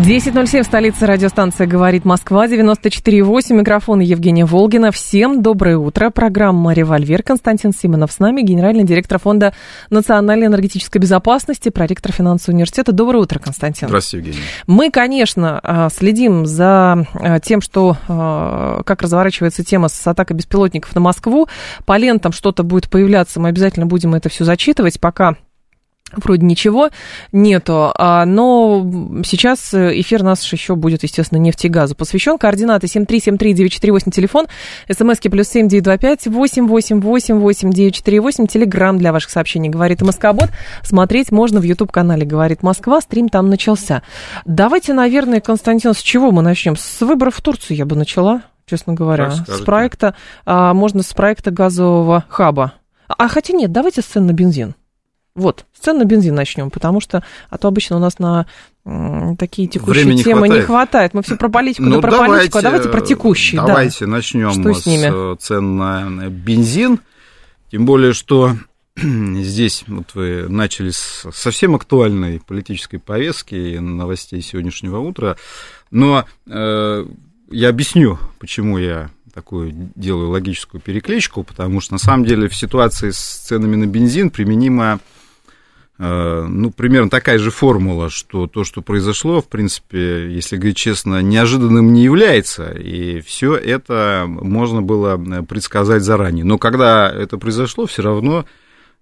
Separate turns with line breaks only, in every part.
10.07 в столице радиостанция «Говорит Москва», 94.8, микрофон Евгения Волгина. Всем доброе утро. Программа «Револьвер». Константин Симонов с нами, генеральный директор Фонда национальной энергетической безопасности, проректор финансового университета. Доброе утро, Константин.
Здравствуйте, Евгений.
Мы, конечно, а, следим за а, тем, что, а, как разворачивается тема с атакой беспилотников на Москву. По лентам что-то будет появляться, мы обязательно будем это все зачитывать, пока Вроде ничего нету, а, но сейчас эфир наш еще будет, естественно, нефти и газу посвящен. Координаты 7373948, телефон, смски плюс 7925 888 8948, телеграмм для ваших сообщений «Говорит Москобот». Смотреть можно в YouTube-канале «Говорит Москва», стрим там начался. Давайте, наверное, Константин, с чего мы начнем? С выборов в Турцию я бы начала, честно говоря. С проекта, а, можно с проекта газового хаба. А хотя нет, давайте с цен на бензин. Вот, с цен на бензин начнем, потому что, а то обычно у нас на такие текущие
Времени
темы
хватает.
не хватает. Мы все про политику,
ну,
да про
давайте,
политику, а давайте про текущие.
Давайте
да.
начнем
что с, ними?
с цен на бензин. Тем более, что здесь вот вы начали с совсем актуальной политической повестки и новостей сегодняшнего утра. Но э, я объясню, почему я такую делаю логическую перекличку, потому что на самом деле в ситуации с ценами на бензин применима Э, ну, примерно такая же формула, что то, что произошло, в принципе, если говорить честно, неожиданным не является, и все это можно было предсказать заранее. Но когда это произошло, все равно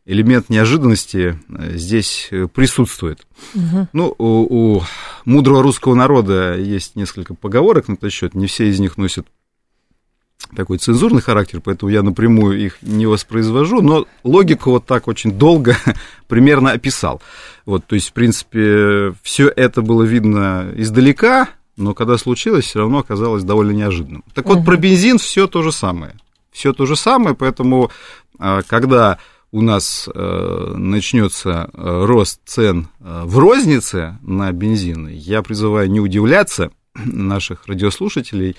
элемент неожиданности э, здесь присутствует. Угу. Ну, у, у мудрого русского народа есть несколько поговорок на этот счет, не все из них носят такой цензурный характер, поэтому я напрямую их не воспроизвожу, но логику вот так очень долго примерно описал. Вот, то есть, в принципе, все это было видно издалека, но когда случилось, все равно оказалось довольно неожиданным. Так вот, угу. про бензин все то же самое. Все то же самое, поэтому, а, когда у нас э, начнется э, рост цен э, в рознице на бензин, я призываю не удивляться наших радиослушателей,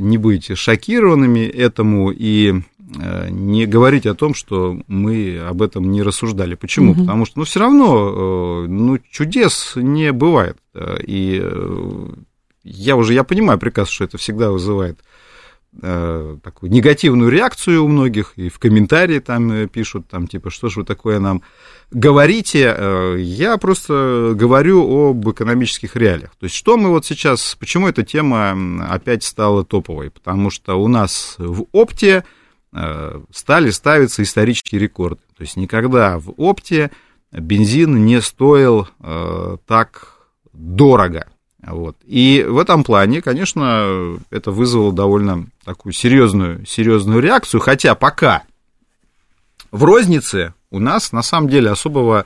не быть шокированными этому и э, не говорить о том, что мы об этом не рассуждали. Почему? Угу. Потому что, ну, все равно, э, ну, чудес не бывает. И э, я уже, я понимаю прекрасно, что это всегда вызывает такую негативную реакцию у многих, и в комментарии там пишут, там, типа, что же вы такое нам говорите, э, я просто говорю об экономических реалиях. То есть, что мы вот сейчас, почему эта тема опять стала топовой? Потому что у нас в опте э, стали ставиться исторические рекорды. То есть, никогда в опте бензин не стоил э, так дорого. Вот. И в этом плане, конечно, это вызвало довольно такую серьезную, серьезную реакцию, хотя пока в рознице у нас на самом деле особого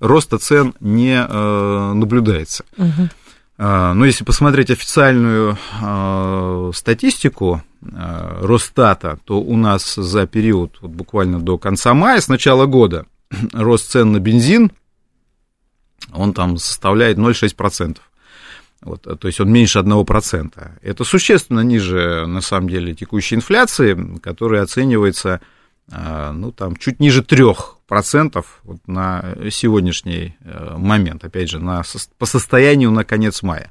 роста цен не э, наблюдается. Угу. Но если посмотреть официальную э, статистику э, Росстата, то у нас за период вот буквально до конца мая, с начала года, рост цен на бензин, он там составляет 0,6%. Вот, то есть он меньше 1%. Это существенно ниже, на самом деле, текущей инфляции, которая оценивается а, ну, там, чуть ниже 3% вот на сегодняшний э, момент, опять же, на, по состоянию на конец мая.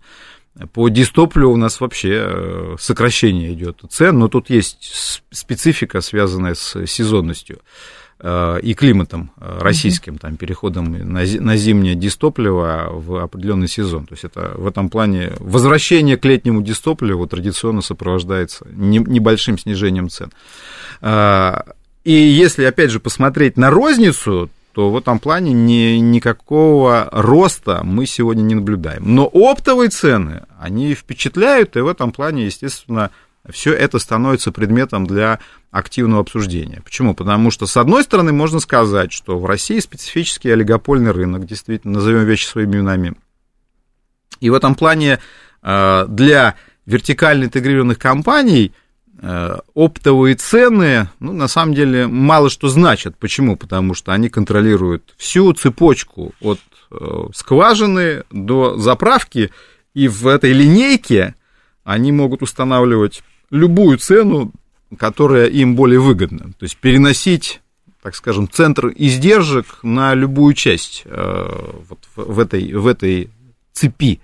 По дистопливу у нас вообще э, сокращение идет цен, но тут есть специфика, связанная с сезонностью э, и климатом российским, там, переходом на, на зимнее дистопливо в определенный сезон. То есть это в этом плане возвращение к летнему дистопливу традиционно сопровождается небольшим снижением цен. А, и если, опять же, посмотреть на розницу, то в этом плане ни, никакого роста мы сегодня не наблюдаем. Но оптовые цены, они впечатляют, и в этом плане, естественно, все это становится предметом для активного обсуждения. Почему? Потому что, с одной стороны, можно сказать, что в России специфический олигопольный рынок, действительно, назовем вещи своими именами. И в этом плане э, для вертикально интегрированных компаний – Э, оптовые цены, ну, на самом деле, мало что значат. Почему? Потому что они контролируют всю цепочку от э, скважины до заправки, и в этой линейке они могут устанавливать любую цену, которая им более выгодна. То есть переносить, так скажем, центр издержек на любую часть э, вот в, этой, в этой цепи.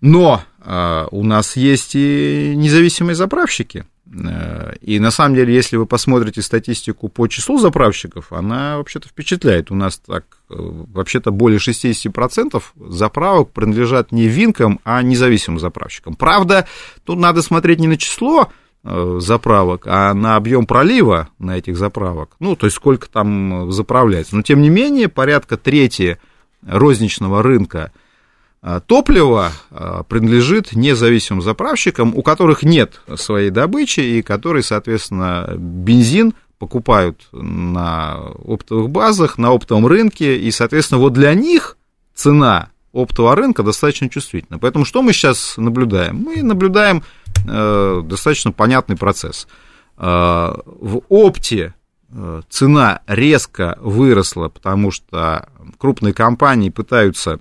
Но а, у нас есть и независимые заправщики. Э, и на самом деле, если вы посмотрите статистику по числу заправщиков, она вообще-то впечатляет. У нас так, э, вообще-то более 60% заправок принадлежат не винкам, а независимым заправщикам. Правда, тут надо смотреть не на число э, заправок, а на объем пролива на этих заправок. Ну, то есть сколько там заправляется. Но, тем не менее, порядка трети розничного рынка – топливо а, принадлежит независимым заправщикам, у которых нет своей добычи и которые, соответственно, бензин покупают на оптовых базах, на оптовом рынке, и, соответственно, вот для них цена оптового рынка достаточно чувствительна. Поэтому что мы сейчас наблюдаем? Мы наблюдаем э, достаточно понятный процесс. Э, в опте э, цена резко выросла, потому что крупные компании пытаются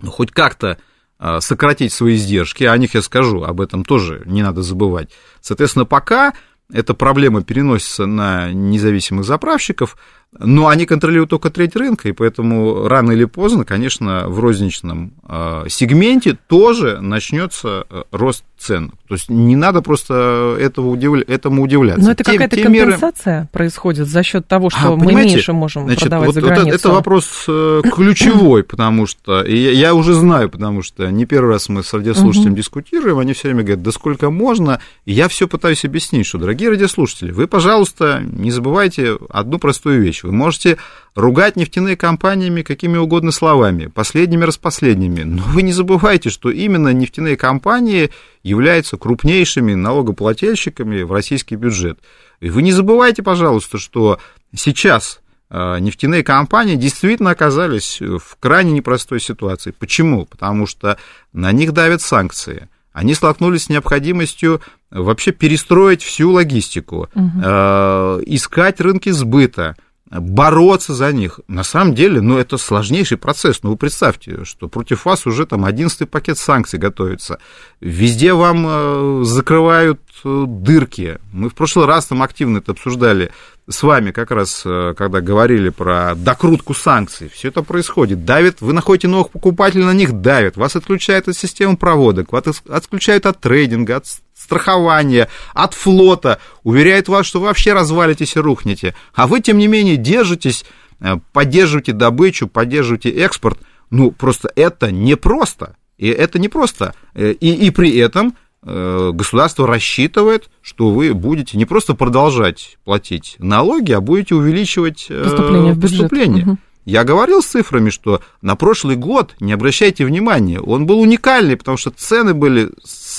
ну, хоть как-то а, сократить свои издержки, о них я скажу, об этом тоже не надо забывать. Соответственно, пока эта проблема переносится на независимых заправщиков, но они контролируют только треть рынка, и поэтому рано или поздно, конечно, в розничном э, сегменте тоже начнется э, рост цен. То есть не надо просто этого удивля... этому удивляться.
Но это какая-то компенсация меры... происходит за счет того, что а, мы меньше можем значит, продавать
вот,
за границу.
Вот это вопрос э, ключевой, потому что я, я уже знаю, потому что не первый раз мы с радиослушателем угу. дискутируем, они все время говорят, да сколько можно, и я все пытаюсь объяснить, что, дорогие радиослушатели, вы, пожалуйста, не забывайте одну простую вещь. Вы можете ругать нефтяные компаниями какими угодно словами, последними распоследними, но вы не забывайте, что именно нефтяные компании являются крупнейшими налогоплательщиками в российский бюджет. И вы не забывайте, пожалуйста, что сейчас а, нефтяные компании действительно оказались в крайне непростой ситуации. Почему? Потому что на них давят санкции. Они столкнулись с необходимостью вообще перестроить всю логистику, угу. э, искать рынки сбыта, бороться за них. На самом деле, ну, это сложнейший процесс. Ну, вы представьте, что против вас уже там одиннадцатый пакет санкций готовится. Везде вам э, закрывают э, дырки. Мы в прошлый раз там активно это обсуждали с вами как раз, э, когда говорили про докрутку санкций. Все это происходит. Давит, вы находите новых покупателей, на них давят. Вас отключают от системы проводок, вас отключают от трейдинга, от страхования, от флота, уверяет вас, что вы вообще развалитесь и рухнете. А вы, тем не менее, держитесь, э, поддерживаете добычу, поддерживаете экспорт. Ну, просто это непросто. И это непросто. Э, и, и при этом э, государство рассчитывает, что вы будете не просто продолжать платить налоги, а будете увеличивать поступление. поступление. Угу. Я говорил с цифрами, что на прошлый год, не обращайте внимания, он был уникальный, потому что цены были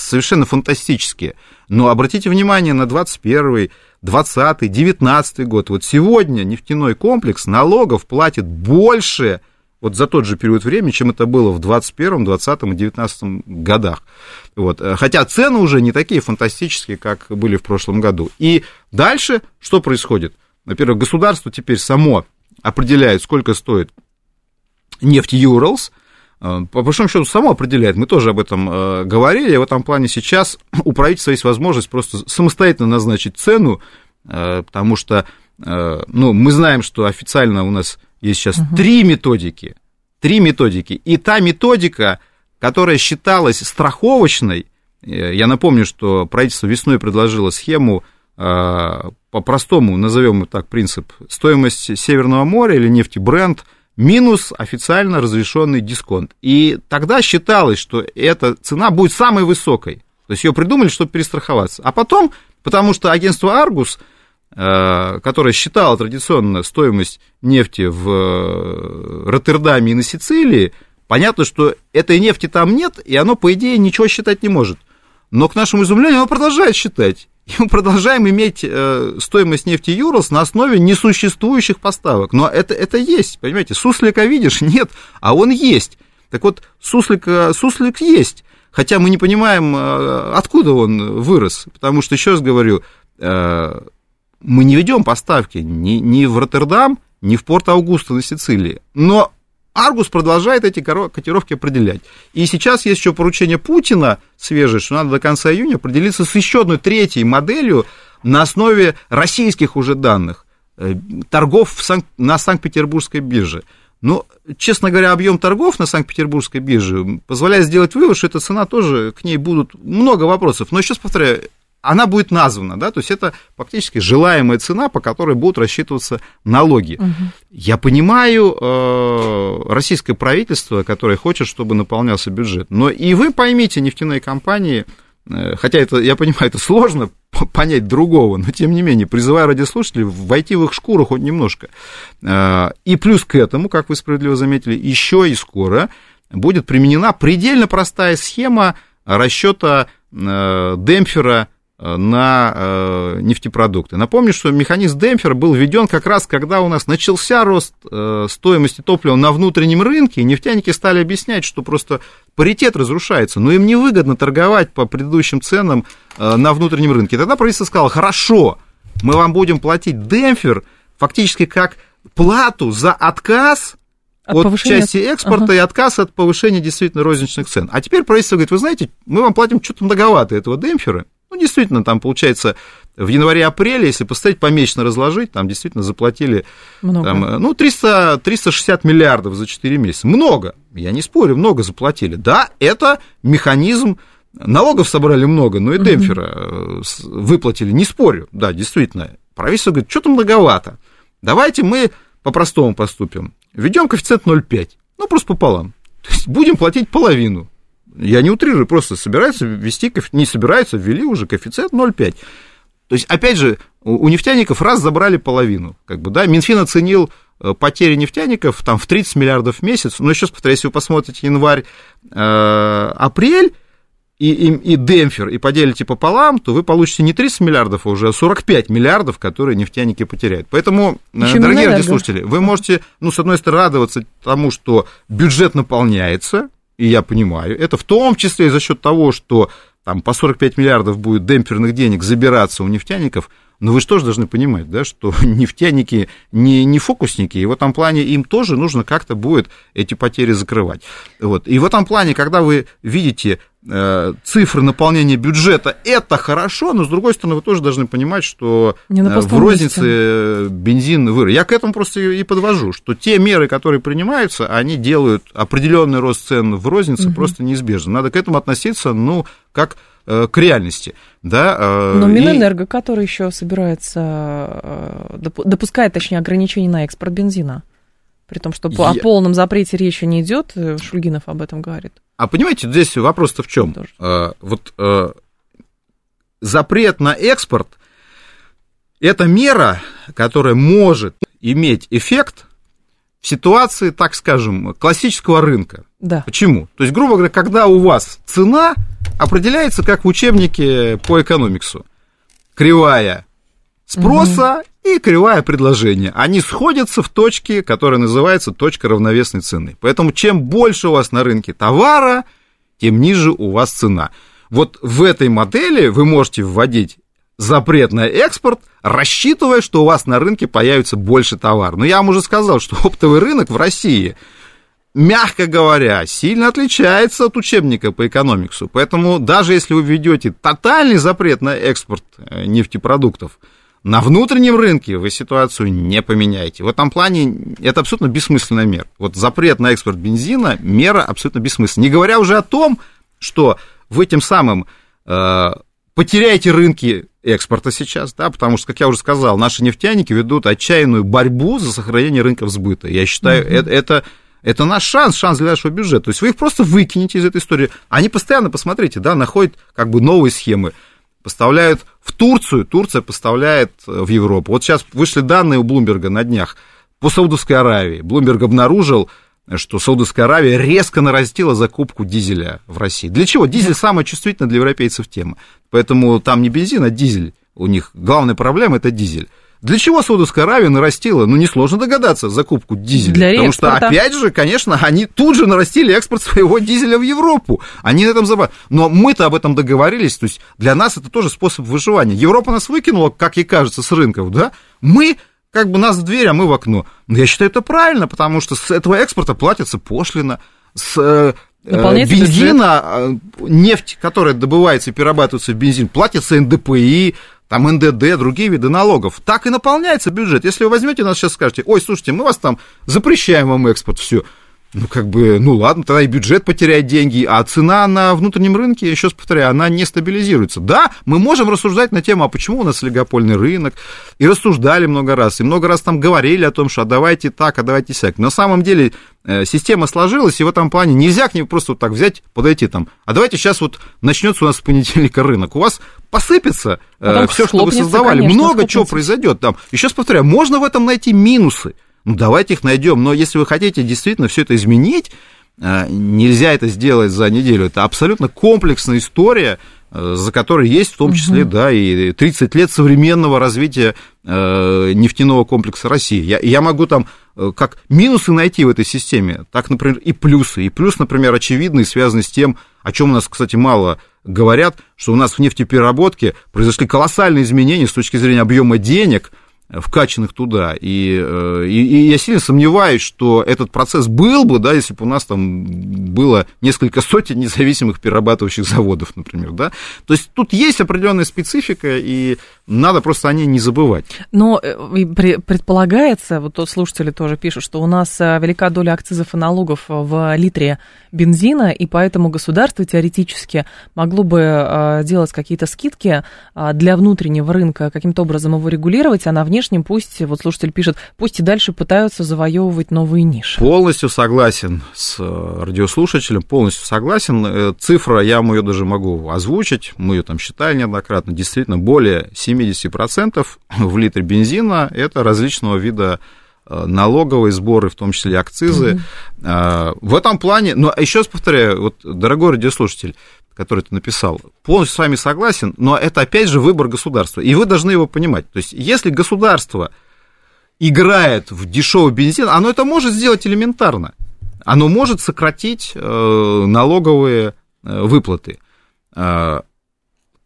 совершенно фантастические. Но обратите внимание на 21 20 19 год. Вот сегодня нефтяной комплекс налогов платит больше вот за тот же период времени, чем это было в 21, 20 и 19 годах. Вот. Хотя цены уже не такие фантастические, как были в прошлом году. И дальше что происходит? Во-первых, государство теперь само определяет, сколько стоит нефть Юралс, по большому счету, само определяет. Мы тоже об этом э, говорили. В этом плане сейчас у правительства есть возможность просто самостоятельно назначить цену, э, потому что ну, мы знаем, что официально у нас есть сейчас угу. три методики. Три методики. И та методика, которая считалась страховочной, я напомню, что правительство весной предложило схему по-простому назовем так принцип, стоимость Северного моря или нефти бренд минус официально разрешенный дисконт. И тогда считалось, что эта цена будет самой высокой. То есть ее придумали, чтобы перестраховаться. А потом, потому что агентство Аргус, э, которое считало традиционно стоимость нефти в э, Роттердаме и на Сицилии, понятно, что этой нефти там нет, и оно, по идее, ничего считать не может. Но, к нашему изумлению, оно продолжает считать. И мы продолжаем иметь э, стоимость нефти Юрос на основе несуществующих поставок. Но это, это есть, понимаете, суслика видишь? Нет, а он есть. Так вот, суслик, суслик есть, хотя мы не понимаем, э, откуда он вырос, потому что, еще раз говорю, э, мы не ведем поставки ни, ни в Роттердам, ни в порт Аугуста на Сицилии, но Аргус продолжает эти котировки определять. И сейчас есть еще поручение Путина свежее, что надо до конца июня определиться с еще одной третьей моделью на основе российских уже данных торгов в Санкт, на Санкт-Петербургской бирже. Но, честно говоря, объем торгов на Санкт-Петербургской бирже позволяет сделать вывод, что эта цена тоже, к ней будут много вопросов. Но еще раз повторяю, она будет названа, да, то есть это фактически желаемая цена, по которой будут рассчитываться налоги. Угу. Я понимаю э, российское правительство, которое хочет, чтобы наполнялся бюджет, но и вы поймите, нефтяные компании, э, хотя это, я понимаю, это сложно понять другого, но тем не менее, призываю радиослушателей войти в их шкуру хоть немножко. А, и плюс к этому, как вы справедливо заметили, еще и скоро будет применена предельно простая схема расчета э, демпфера на э, нефтепродукты. Напомню, что механизм демпфера был введен как раз, когда у нас начался рост э, стоимости топлива на внутреннем рынке, и нефтяники стали объяснять, что просто паритет разрушается, но им невыгодно торговать по предыдущим ценам э, на внутреннем рынке. Тогда правительство сказало, хорошо, мы вам будем платить демпфер фактически как плату за отказ от, от повышения... части экспорта ага. и отказ от повышения действительно розничных цен. А теперь правительство говорит, вы знаете, мы вам платим что-то многовато этого демпфера, ну, действительно, там получается в январе-апреле, если поставить помесячно разложить, там действительно заплатили Там, ну, 300, 360 миллиардов за 4 месяца. Много, я не спорю, много заплатили. Да, это механизм, налогов собрали много, но и демпфера э, выплатили, не спорю, да, действительно. Правительство говорит, что-то многовато. Давайте мы по-простому поступим. Введем коэффициент 0,5, ну, просто пополам. То есть будем платить половину. Я не утрирую, просто собираются ввести, не собираются, ввели уже коэффициент 0,5. То есть, опять же, у нефтяников раз забрали половину. Как бы, да, Минфин оценил э, потери нефтяников там, в 30 миллиардов в месяц. Но еще раз повторяю, если вы посмотрите январь, э, апрель, и, и, и демпфер, и поделите пополам, то вы получите не 30 миллиардов, а уже 45 миллиардов, которые нефтяники потеряют. Поэтому, э, Еще дорогие радиослушатели, вы можете, ну, с одной стороны, радоваться тому, что бюджет наполняется, и я понимаю, это в том числе за счет того, что там по 45 миллиардов будет демпферных денег забираться у нефтяников, но вы же тоже должны понимать, да, что нефтяники не, не фокусники, и в этом плане им тоже нужно как-то будет эти потери закрывать. Вот. И в этом плане, когда вы видите цифры наполнения бюджета это хорошо, но с другой стороны вы тоже должны понимать, что э, в рознице бензин вырос. Я к этому просто и подвожу, что те меры, которые принимаются, они делают определенный рост цен в рознице угу. просто неизбежно. Надо к этому относиться, ну, как э, к реальности. Да,
Но Минэнерго, и... который еще собирается, допускает, точнее, ограничения на экспорт бензина. При том, что Я... о полном запрете речи не идет, Шульгинов об этом говорит.
А понимаете, здесь вопрос-то в чем? А, вот а, запрет на экспорт это мера, которая может иметь эффект в ситуации, так скажем, классического рынка.
Да.
Почему? То есть, грубо говоря, когда у вас цена определяется как в учебнике по экономиксу. Кривая спроса угу. И кривая предложения. Они сходятся в точке, которая называется точка равновесной цены. Поэтому чем больше у вас на рынке товара, тем ниже у вас цена. Вот в этой модели вы можете вводить запрет на экспорт, рассчитывая, что у вас на рынке появится больше товара. Но я вам уже сказал, что оптовый рынок в России, мягко говоря, сильно отличается от учебника по экономиксу. Поэтому даже если вы введете тотальный запрет на экспорт э, нефтепродуктов, на внутреннем рынке вы ситуацию не поменяете. В этом плане это абсолютно бессмысленная мера. Вот запрет на экспорт бензина – мера абсолютно бессмысленная. Не говоря уже о том, что вы тем самым э, потеряете рынки экспорта сейчас, да, потому что, как я уже сказал, наши нефтяники ведут отчаянную борьбу за сохранение рынков сбыта. Я считаю, mm-hmm. это, это это наш шанс, шанс для нашего бюджета. То есть вы их просто выкинете из этой истории. Они постоянно, посмотрите, да, находят как бы новые схемы поставляют в Турцию, Турция поставляет э, в Европу. Вот сейчас вышли данные у Блумберга на днях по Саудовской Аравии. Блумберг обнаружил, что Саудовская Аравия резко нарастила закупку дизеля в России. Для чего? Дизель самая чувствительная для европейцев тема. Поэтому там не бензин, а дизель. У них главная проблема это дизель. Для чего Саудовская Аравия нарастила? Ну, несложно догадаться, закупку дизеля. Для Потому что, опять же, конечно, они тут же нарастили экспорт своего дизеля в Европу. Они на этом забывают. Но мы-то об этом договорились, то есть для нас это тоже способ выживания. Европа нас выкинула, как ей кажется, с рынков, да? Мы как бы нас в дверь, а мы в окно. Но я считаю, это правильно, потому что с этого экспорта платится пошлина, с э, э бензина, э, нефть, которая добывается и перерабатывается в бензин, платится НДПИ, там НДД, другие виды налогов. Так и наполняется бюджет. Если вы возьмете нас сейчас скажете, ой, слушайте, мы вас там запрещаем вам экспорт, все. Ну, как бы, ну ладно, тогда и бюджет потеряет деньги, а цена на внутреннем рынке, еще раз повторяю, она не стабилизируется. Да, мы можем рассуждать на тему, а почему у нас олигопольный рынок, и рассуждали много раз, и много раз там говорили о том, что а давайте так, а давайте сяк. На самом деле э, система сложилась, и в этом плане нельзя к ней просто вот так взять, подойти там, а давайте сейчас вот начнется у нас с понедельника рынок, у вас посыпется э, все, что вы создавали, конечно, много схлопнется. чего произойдет там. Еще раз повторяю, можно в этом найти минусы, ну, давайте их найдем. Но если вы хотите действительно все это изменить, э, нельзя это сделать за неделю. Это абсолютно комплексная история, э, за которой есть в том числе, угу. да, и 30 лет современного развития э, нефтяного комплекса России. Я, я могу там как минусы найти в этой системе, так, например, и плюсы. И плюс, например, очевидный, связанный с тем, о чем у нас, кстати, мало говорят, что у нас в нефтепереработке произошли колоссальные изменения с точки зрения объема денег – вкачанных туда. И, э, и, и я сильно сомневаюсь, что этот процесс был бы, да, если бы у нас там было несколько сотен независимых перерабатывающих заводов, например, да. То есть тут есть определенная специфика, и надо просто о ней не забывать.
Но э, предполагается, вот тут слушатели тоже пишут, что у нас э, велика доля акцизов и налогов в литре бензина, и поэтому государство теоретически могло бы делать какие-то скидки для внутреннего рынка, каким-то образом его регулировать, а на внешний внешним пусть, вот слушатель пишет, пусть и дальше пытаются завоевывать новые ниши.
Полностью согласен с э, радиослушателем, полностью согласен. Э, цифра, я ее даже могу озвучить, мы ее там считали неоднократно, действительно, более 70% в литре бензина это различного вида э, налоговые сборы, в том числе акцизы. Mm-hmm. В этом плане, но еще раз повторяю, вот, дорогой радиослушатель, который ты написал, полностью с вами согласен, но это опять же выбор государства, и вы должны его понимать. То есть, если государство играет в дешевый бензин, оно это может сделать элементарно. Оно может сократить э, налоговые выплаты.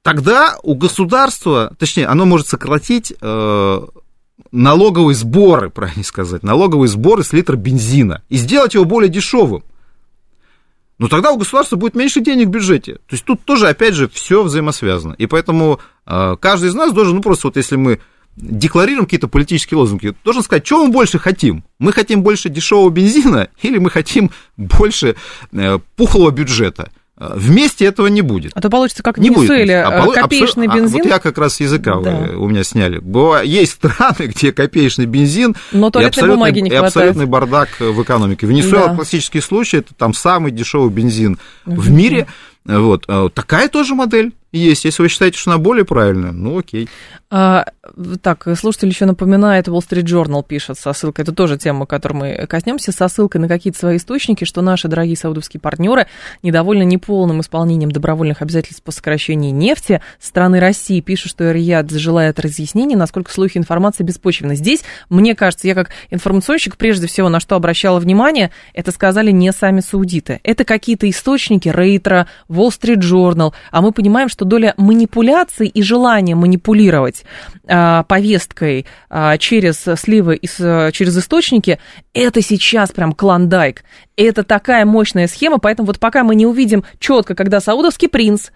Тогда у государства, точнее, оно может сократить э, налоговые сборы, правильно сказать, налоговые сборы с литра бензина и сделать его более дешевым но тогда у государства будет меньше денег в бюджете. То есть тут тоже, опять же, все взаимосвязано. И поэтому э, каждый из нас должен, ну просто вот если мы декларируем какие-то политические лозунги, должен сказать, что мы больше хотим. Мы хотим больше дешевого бензина или мы хотим больше э, пухлого бюджета. Вместе этого не будет.
А то получится как в Венесуэле, а, э, копеечный
абсол... бензин. А, вот я как раз языка да. у меня сняли. Есть страны, где копеечный бензин
Но и, абсолютный, не
и абсолютный бардак в экономике. Венесуэла да. классический случай, это там самый дешевый бензин угу. в мире. Вот. А такая тоже модель есть. Если вы считаете, что она более правильная, ну окей.
А, так, слушатель еще напоминает, Wall Street Journal пишет со ссылкой, это тоже тема, которой мы коснемся, со ссылкой на какие-то свои источники, что наши дорогие саудовские партнеры недовольны неполным исполнением добровольных обязательств по сокращению нефти. Страны России пишут, что Рияд желает разъяснений, насколько слухи информации беспочвенны. Здесь, мне кажется, я как информационщик, прежде всего, на что обращала внимание, это сказали не сами саудиты. Это какие-то источники, Рейтера, Wall Street Journal, а мы понимаем, что доля манипуляций и желания манипулировать а, повесткой а, через сливы и через источники, это сейчас прям клондайк. Это такая мощная схема, поэтому вот пока мы не увидим четко, когда саудовский принц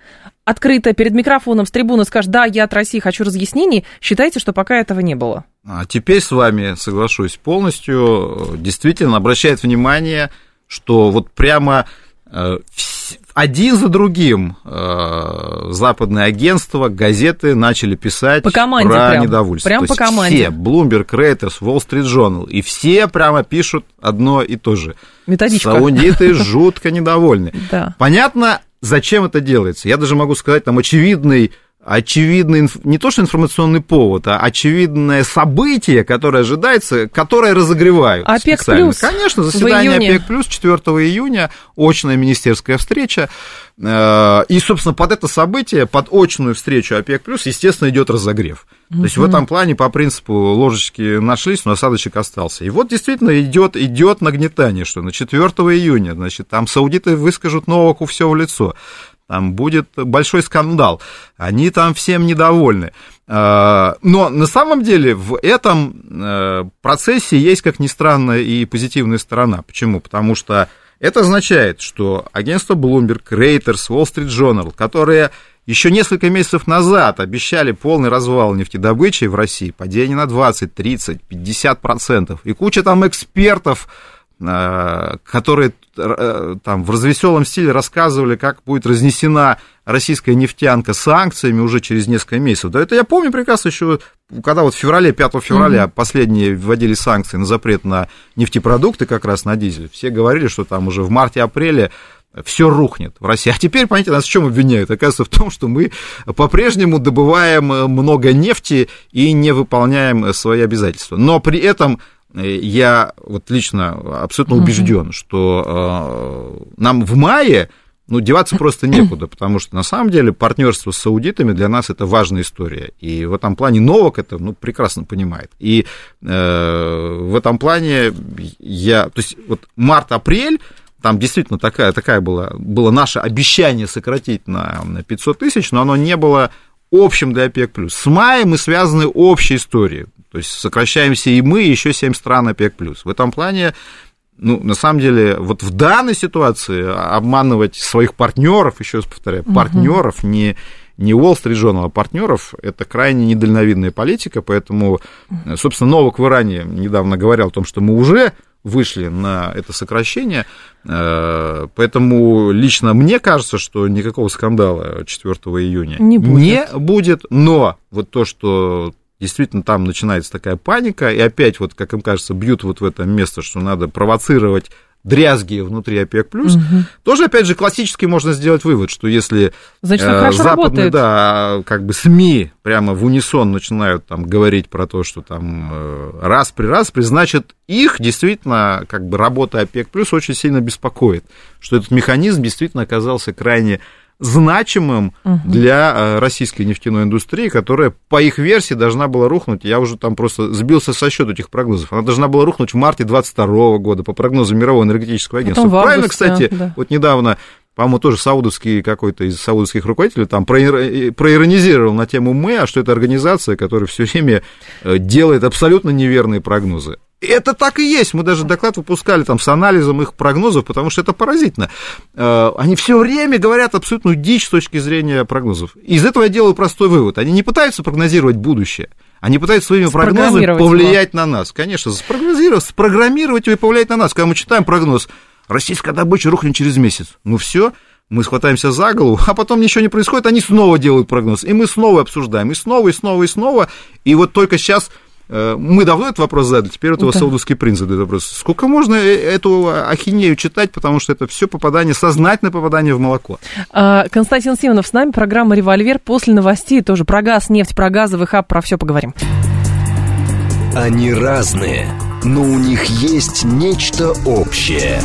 открыто перед микрофоном с трибуны скажет, да, я от России хочу разъяснений, считайте, что пока этого не было.
А теперь с вами соглашусь полностью. Действительно, обращает внимание, что вот прямо э, один за другим э, западные агентства, газеты начали писать
по команде
про
прям,
недовольство.
Прям по команде.
Все, Bloomberg, Reuters, Wall Street Journal, и все прямо пишут одно и то же.
Методичка.
Саудиты жутко недовольны. Да. Понятно, зачем это делается. Я даже могу сказать, там очевидный очевидный, не то что информационный повод, а очевидное событие, которое ожидается, которое разогревают
ОПЕК
специально.
плюс
Конечно, заседание ОПЕК плюс 4 июня, очная министерская встреча. Э, и, собственно, под это событие, под очную встречу ОПЕК плюс, естественно, идет разогрев. То есть в этом плане по принципу ложечки нашлись, но осадочек остался. И вот действительно идет, идет нагнетание, что на 4 июня, значит, там саудиты выскажут Новаку все в лицо там будет большой скандал, они там всем недовольны. А, но на самом деле в этом э, процессе есть, как ни странно, и позитивная сторона. Почему? Потому что это означает, что агентство Bloomberg, Reuters, Wall Street Journal, которые еще несколько месяцев назад обещали полный развал нефтедобычи в России, падение на 20, 30, 50 процентов, и куча там экспертов, которые э, там в развеселом стиле рассказывали, как будет разнесена российская нефтянка санкциями уже через несколько месяцев. Да это я помню прекрасно еще, когда вот в феврале, 5 февраля угу. последние вводили санкции на запрет на нефтепродукты, как раз на дизель. Все говорили, что там уже в марте-апреле все рухнет в России. А теперь, понимаете, нас в чем обвиняют? Оказывается, в том, что мы по-прежнему добываем много нефти и не выполняем свои обязательства. Но при этом я вот лично абсолютно убежден, что э, нам в мае ну, деваться просто некуда, потому что на самом деле партнерство с саудитами для нас это важная история. И в этом плане Новак это ну, прекрасно понимает. И э, в этом плане я. То есть, вот март-апрель. Там действительно такая, такая была, было наше обещание сократить на, на 500 тысяч, но оно не было общим для ОПЕК+. С мая мы связаны общей историей. То есть сокращаемся и мы, и еще 7 стран ОПЕК+. В этом плане ну, на самом деле, вот в данной ситуации обманывать своих партнеров, еще раз повторяю, угу. партнеров, не, не Street Journal, а партнеров, это крайне недальновидная политика, поэтому, собственно, Новак в Иране недавно говорил о том, что мы уже вышли на это сокращение, э, поэтому лично мне кажется, что никакого скандала 4 июня не будет, не будет но вот то, что действительно там начинается такая паника, и опять, вот, как им кажется, бьют вот в это место, что надо провоцировать дрязги внутри ОПЕК+, угу. тоже, опять же, классически можно сделать вывод, что если
Значит, э,
западные, да, как бы СМИ прямо в унисон начинают там говорить про то, что там э, раз при раз при, значит, их действительно, как бы, работа ОПЕК+, очень сильно беспокоит, что этот механизм действительно оказался крайне значимым угу. для э, российской нефтяной индустрии, которая, по их версии, должна была рухнуть. Я уже там просто сбился со счета этих прогнозов. Она должна была рухнуть в марте 2022 года по прогнозам Мирового энергетического агентства. Потом Правильно, августе, кстати, да. вот недавно по-моему, тоже саудовский какой-то из саудовских руководителей там проиронизировал на тему МЭА, что это организация, которая все время э, делает абсолютно неверные прогнозы. Это так и есть. Мы даже доклад выпускали там с анализом их прогнозов, потому что это поразительно. Э, они все время говорят абсолютную дичь с точки зрения прогнозов. Из этого я делаю простой вывод. Они не пытаются прогнозировать будущее. Они пытаются своими прогнозами повлиять его. на нас. Конечно, спрогнозировать, спрограммировать его и повлиять на нас. Когда мы читаем прогноз, российская добыча рухнет через месяц. Ну все, мы схватаемся за голову, а потом ничего не происходит, они снова делают прогноз, и мы снова обсуждаем, и снова, и снова, и снова, и вот только сейчас мы давно этот вопрос задали, теперь вот его да. саудовский принц задает вопрос. Сколько можно э, эту ахинею читать, потому что это все попадание, сознательное попадание в молоко.
А, Константин Симонов с нами, программа «Револьвер». После новостей тоже про газ, нефть, про газовый хаб, про все поговорим.
Они разные, но у них есть нечто общее.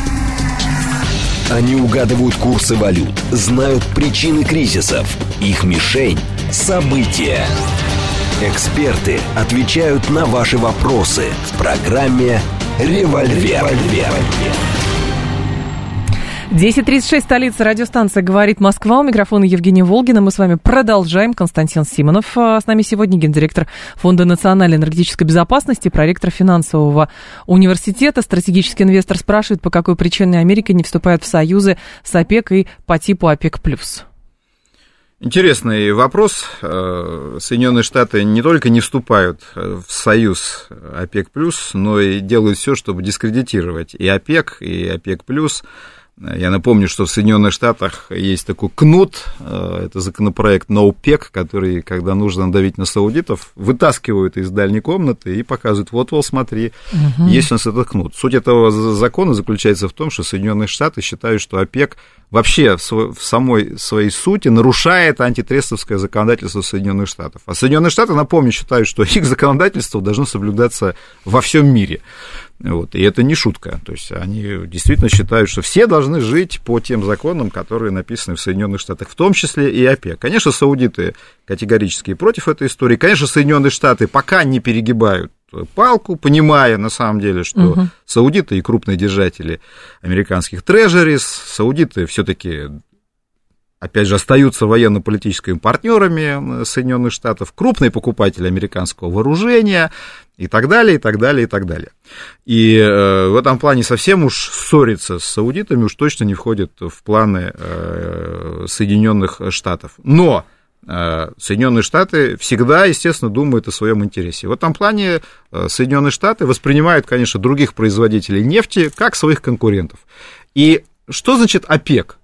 Они угадывают курсы валют, знают причины кризисов. Их мишень – события. Эксперты отвечают на ваши вопросы в программе «Револьвер».
10.36, столица радиостанция «Говорит Москва». У микрофона Евгения Волгина. Мы с вами продолжаем. Константин Симонов а, с нами сегодня, гендиректор Фонда национальной энергетической безопасности, проректор финансового университета. Стратегический инвестор спрашивает, по какой причине Америка не вступает в союзы с ОПЕК и по типу ОПЕК+.
Интересный вопрос. Э, Соединенные Штаты не только не вступают в союз ОПЕК+, но и делают все, чтобы дискредитировать и ОПЕК, и ОПЕК+. Я напомню, что в Соединенных Штатах есть такой кнут, э, это законопроект NOPEC, который, когда нужно давить на саудитов, вытаскивают из дальней комнаты и показывают, вот, вот, смотри, угу. есть у нас этот кнут. Суть этого закона заключается в том, что Соединенные Штаты считают, что ОПЕК вообще в самой своей сути нарушает антитрестовское законодательство Соединенных Штатов. А Соединенные Штаты, напомню, считают, что их законодательство должно соблюдаться во всем мире. Вот, и это не шутка. То есть они действительно считают, что все должны жить по тем законам, которые написаны в Соединенных Штатах, в том числе и ОПЕК. Конечно, саудиты категорически против этой истории. Конечно, Соединенные Штаты пока не перегибают палку, понимая на самом деле, что угу. саудиты и крупные держатели американских трежерис, саудиты все-таки опять же, остаются военно-политическими партнерами Соединенных Штатов, крупные покупатели американского вооружения и так далее, и так далее, и так далее. И э, в этом плане совсем уж ссориться с саудитами уж точно не входит в планы э, Соединенных Штатов. Но э, Соединенные Штаты всегда, естественно, думают о своем интересе. В этом плане Соединенные Штаты воспринимают, конечно, других производителей нефти как своих конкурентов. И что значит ОПЕК?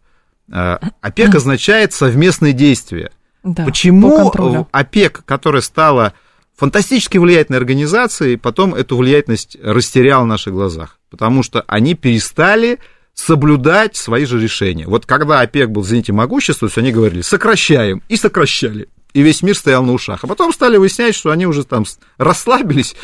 Э, ОПЕК означает совместные действия. Да, Почему ОПЕК, которая стала фантастически влиятельной организацией, потом эту влиятельность растеряла в наших глазах? Потому что они перестали соблюдать свои же решения. Вот когда ОПЕК был в зените могущества, они говорили, сокращаем, и сокращали. И весь мир стоял на ушах. А потом стали выяснять, что они уже там расслабились,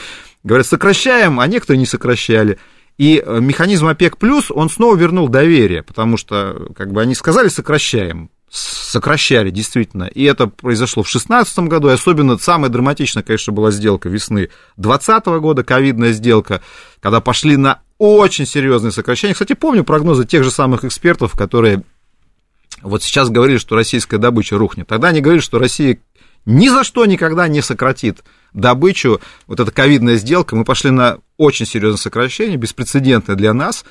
говорят, сокращаем, а некоторые не сокращали. И э, механизм ОПЕК+, плюс, он снова вернул доверие, потому что, как бы, они сказали, сокращаем, сокращали, действительно. И это произошло в 2016 году, и особенно самая драматичная, конечно, была сделка весны 2020 года, ковидная сделка, когда пошли на очень серьезные сокращения. Кстати, помню прогнозы тех же самых экспертов, которые вот сейчас говорили, что российская добыча рухнет. Тогда они говорили, что Россия ни за что никогда не сократит добычу, вот эта ковидная сделка, мы пошли на очень серьезное сокращение, беспрецедентное для нас,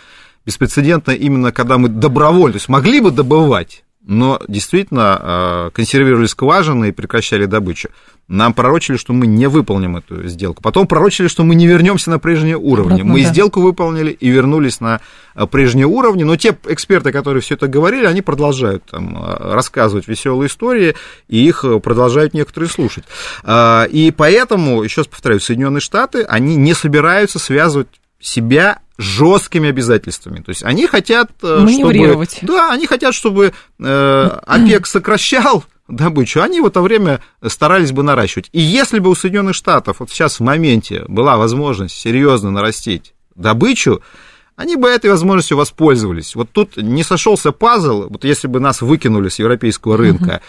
беспрецедентное именно когда мы добровольно, то есть могли бы добывать, но действительно а, консервировали скважины и прекращали добычу. Нам пророчили, что мы не выполним эту сделку. Потом пророчили, что мы не вернемся на прежние уровни. Обратно, мы да. сделку выполнили и вернулись на а, прежние уровни. Но те эксперты, которые все это говорили, они продолжают там, а, рассказывать веселые истории, и их продолжают некоторые слушать. И поэтому, еще раз повторяю, Соединенные Штаты, они не собираются связывать себя жесткими обязательствами. То есть они хотят, э, чтобы... Да, они хотят, чтобы э, ОПЕК сокращал добычу, они в это время старались бы наращивать. И если бы у Соединенных Штатов вот сейчас в моменте была возможность серьезно нарастить добычу, они бы этой возможностью воспользовались. Вот тут не сошелся пазл, вот если бы нас выкинули с европейского рынка, Э,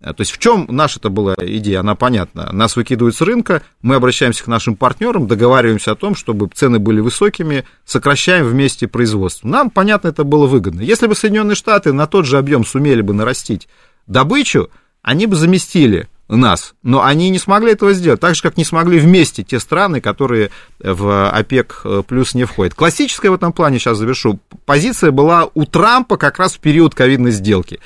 то есть в чем наша-то была идея, она понятна. Нас выкидывают с рынка, мы обращаемся к нашим партнерам, договариваемся о том, чтобы цены были высокими, сокращаем вместе производство. Нам, понятно, это было выгодно. Если бы Соединенные Штаты на тот же объем сумели бы нарастить добычу, они бы заместили нас, но они не смогли этого сделать, так же, как не смогли вместе те страны, которые в ОПЕК э, плюс не входят. Классическая в этом плане, сейчас завершу, позиция была у Трампа как раз в период ковидной сделки.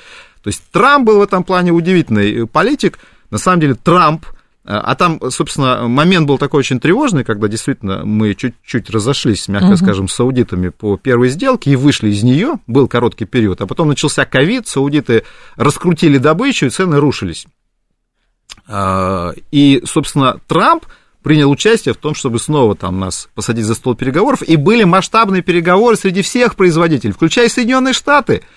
То есть Трамп был в этом плане удивительный политик. На самом деле Трамп, э, а там, собственно, момент был такой очень тревожный, когда действительно мы чуть-чуть разошлись, мягко угу. скажем, с саудитами по первой сделке и вышли из нее, был короткий период, а потом начался ковид, саудиты раскрутили добычу, и цены рушились. А, и, собственно, Трамп принял участие в том, чтобы снова там нас посадить за стол переговоров, и были масштабные переговоры среди всех производителей, включая Соединенные Штаты –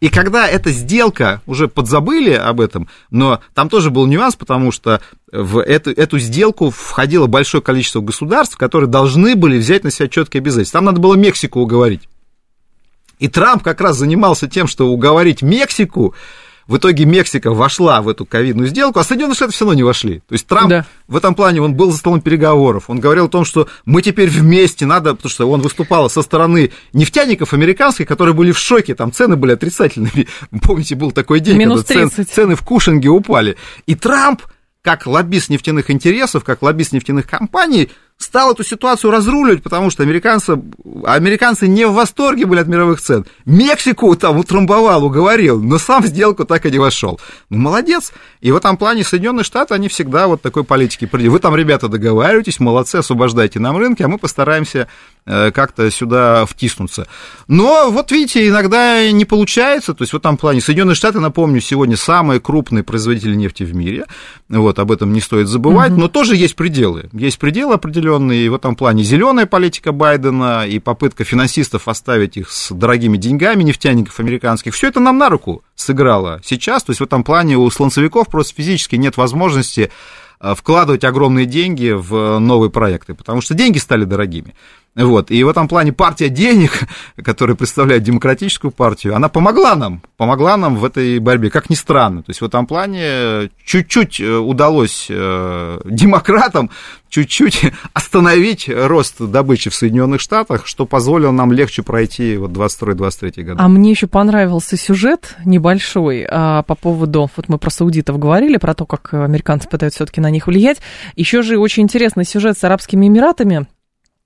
и когда эта сделка, уже подзабыли об этом, но там тоже был нюанс, потому что в эту, эту сделку входило большое количество государств, которые должны были взять на себя четкие обязательства. Там надо было Мексику уговорить. И Трамп как раз занимался тем, что уговорить Мексику в итоге Мексика вошла в эту ковидную сделку, а Соединенные Штаты все равно не вошли. То есть Трамп да. в этом плане, он был за столом переговоров, он говорил о том, что мы теперь вместе надо, потому что он выступал со стороны нефтяников американских, которые были в шоке, там цены были отрицательными. Помните, был такой день, Минус когда цен, цены в Кушинге упали. И Трамп, как лоббист нефтяных интересов, как лоббист нефтяных компаний, стал эту ситуацию разруливать, потому что американцы, американцы не в восторге были от мировых цен. Мексику там утрамбовал, уговорил, но сам в сделку так и не вошел. Ну, молодец. И в этом плане Соединенные Штаты, они всегда вот такой политики Вы там, ребята, договариваетесь, молодцы, освобождайте нам рынки, а мы постараемся Э, как-то сюда втиснуться. Но вот видите, иногда не получается. То есть в этом плане Соединенные Штаты, напомню, сегодня самые крупные производители нефти в мире. Вот об этом не стоит забывать. Но тоже есть пределы. Есть пределы определенные. И в этом плане зеленая политика Байдена и попытка финансистов оставить их с дорогими деньгами нефтяников американских. Все это нам на руку сыграло сейчас. То есть в этом плане у слонцевиков просто физически нет возможности э, вкладывать огромные деньги в новые проекты, потому что деньги стали дорогими. Вот. И в этом плане партия денег, которая представляет демократическую партию, она помогла нам, помогла нам в этой борьбе, как ни странно. То есть в этом плане чуть-чуть э, удалось э, демократам чуть-чуть остановить рост добычи в Соединенных Штатах, что позволило нам легче пройти вот 22-23 годы.
А мне еще понравился сюжет небольшой а, по поводу, вот мы про саудитов говорили, про то, как американцы пытаются все-таки на них влиять. Еще же очень интересный сюжет с Арабскими Эмиратами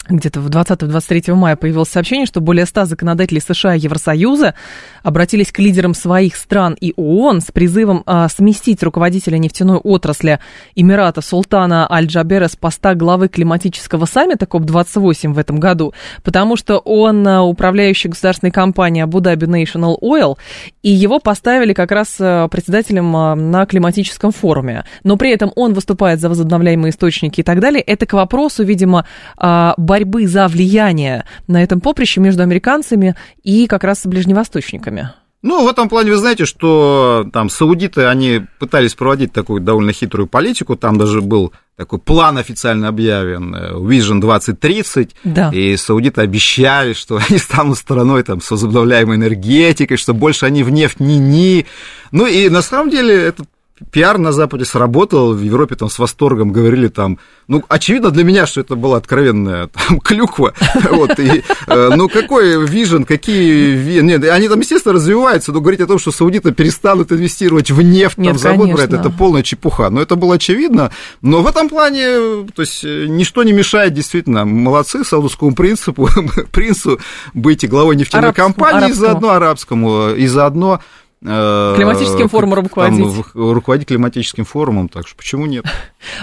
где-то в 20-23 мая появилось сообщение, что более 100 законодателей США и Евросоюза обратились к лидерам своих стран и ООН с призывом а, сместить руководителя нефтяной отрасли Эмирата Султана Аль-Джабера с поста главы климатического саммита КОП-28 в этом году, потому что он а, управляющий государственной компанией Abu Dhabi National Oil, и его поставили как раз а, председателем а, на климатическом форуме. Но при этом он выступает за возобновляемые источники и так далее. Это к вопросу, видимо, а, борьбы за влияние на этом поприще между американцами и как раз ближневосточниками?
Ну, в этом плане вы знаете, что там саудиты, они пытались проводить такую довольно хитрую политику, там даже был такой план официально объявлен, э, Vision 2030, да. и саудиты обещали, что они станут страной там, с возобновляемой энергетикой, что больше они в нефть ни-ни. Ну и на самом деле этот пиар на Западе сработал, в Европе там с восторгом говорили там, ну, очевидно для меня, что это была откровенная там, клюква, вот, и, э, ну, какой вижен, какие, нет, они там, естественно, развиваются, но говорить о том, что саудиты перестанут инвестировать в нефть, там, забудь про это, это полная чепуха, но это было очевидно, но в этом плане, то есть, э, ничто не мешает, действительно, молодцы саудовскому принципу, принцу быть главой нефтяной арабскому, компании, арабскому. и заодно арабскому, и заодно
климатическим форумом руководить.
Там, руководить климатическим форумом, так что почему нет?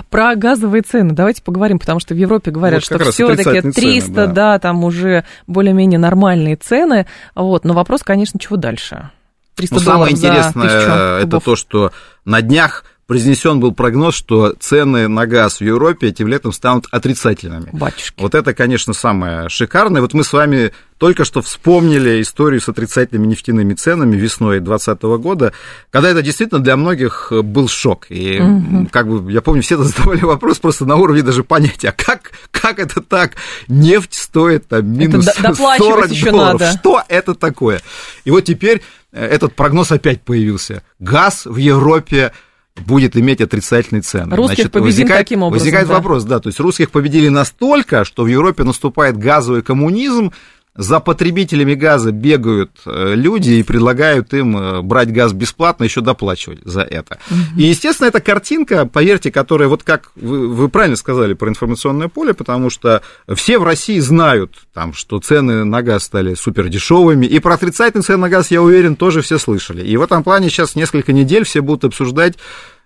Про газовые цены давайте поговорим, потому что в Европе говорят, вот что все-таки 300, цены, да. да, там уже более-менее нормальные цены, вот, но вопрос, конечно, чего дальше?
300 ну, самое интересное это то, что на днях произнесен был прогноз, что цены на газ в Европе этим летом станут отрицательными.
Батюшки.
Вот это, конечно, самое шикарное. Вот мы с вами только что вспомнили историю с отрицательными нефтяными ценами весной 2020 года, когда это действительно для многих был шок. И угу. как бы, я помню, все задавали вопрос просто на уровне даже понятия, а как, как это так? Нефть стоит там минус это 40 еще долларов. Надо. Что это такое? И вот теперь э, этот прогноз опять появился. Газ в Европе будет иметь отрицательные цены.
Русских Значит, победим возникает, таким образом.
Возникает да. вопрос, да, то есть русских победили настолько, что в Европе наступает газовый коммунизм, за потребителями газа бегают э, люди и предлагают им э, брать газ бесплатно, еще доплачивать за это. Угу. И, естественно, эта картинка, поверьте, которая, вот как вы, вы правильно сказали про информационное поле, потому что все в России знают, там, что цены на газ стали супер дешевыми, и про отрицательные цены на газ, я уверен, тоже все слышали. И в этом плане сейчас несколько недель все будут обсуждать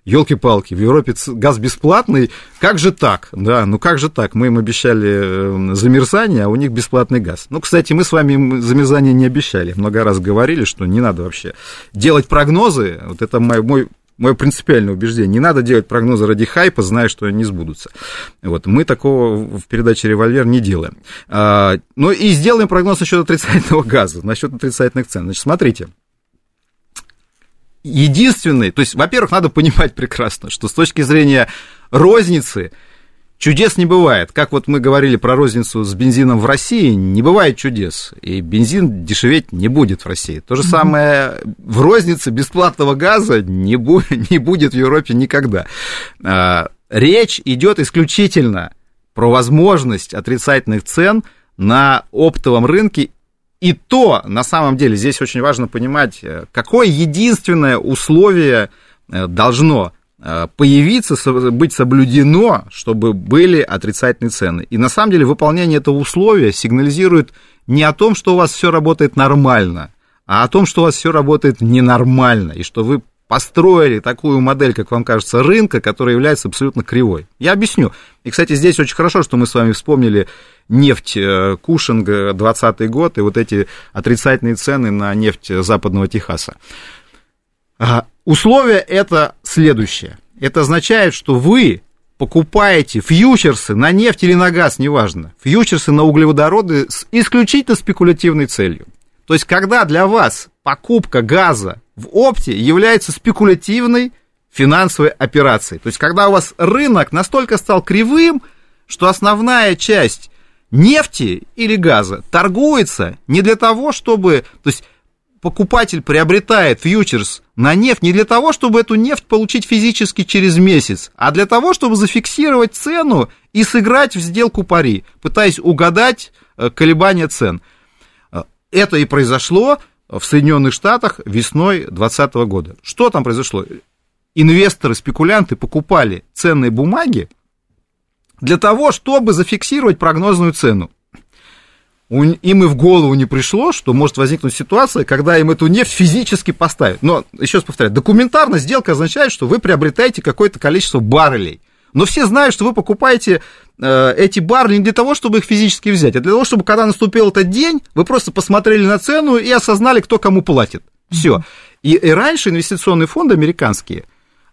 елки-палки, в Европе газ бесплатный, как же так? Да, ну как же так? Мы им обещали эм, замерзание, а у них бесплатный газ. Ну, кстати, мы с вами замерзание не обещали. Много раз говорили, что не надо вообще делать прогнозы. Вот это мой, мой мое принципиальное убеждение. Не надо делать прогнозы ради хайпа, зная, что они сбудутся. Вот. Мы такого в передаче «Револьвер» не делаем. А, ну и сделаем прогноз насчет отрицательного газа, насчет отрицательных цен. Значит, смотрите, единственный, то есть, во-первых, надо понимать прекрасно, что с точки зрения розницы чудес не бывает. Как вот мы говорили про розницу с бензином в России, не бывает чудес, и бензин дешеветь не будет в России. То же самое в рознице бесплатного газа не, бу- не будет в Европе никогда. А, речь идет исключительно про возможность отрицательных цен на оптовом рынке и то, на самом деле, здесь очень важно понимать, э, какое единственное условие э, должно э, появиться, быть соблюдено, чтобы были отрицательные цены. И на самом деле выполнение этого условия сигнализирует не о том, что у вас все работает нормально, а о том, что у вас все работает ненормально, и что вы построили такую модель, как вам кажется, рынка, которая является абсолютно кривой. Я объясню. И, кстати, здесь очень хорошо, что мы с вами вспомнили нефть э, Кушинга 20 год и вот эти отрицательные цены на нефть западного Техаса. Условие это следующее. Это означает, что вы покупаете фьючерсы на нефть или на газ, неважно, фьючерсы на углеводороды с исключительно спекулятивной целью. То есть, когда для вас покупка газа в опте является спекулятивной финансовой операцией. То есть, когда у вас рынок настолько стал кривым, что основная часть нефти или газа торгуется не для того, чтобы... То есть, покупатель приобретает фьючерс на нефть не для того, чтобы эту нефть получить физически через месяц, а для того, чтобы зафиксировать цену и сыграть в сделку пари, пытаясь угадать э, колебания цен. Э, это и произошло в Соединенных Штатах весной 2020 года. Что там произошло? Инвесторы, спекулянты покупали ценные бумаги для того, чтобы зафиксировать прогнозную цену. Им и в голову не пришло, что может возникнуть ситуация, когда им эту нефть физически поставят. Но, еще раз повторяю, документарно сделка означает, что вы приобретаете какое-то количество баррелей. Но все знают, что вы покупаете э, эти баррели не для того, чтобы их физически взять, а для того, чтобы, когда наступил этот день, вы просто посмотрели на цену и осознали, кто кому платит. Все. И, и раньше инвестиционные фонды американские,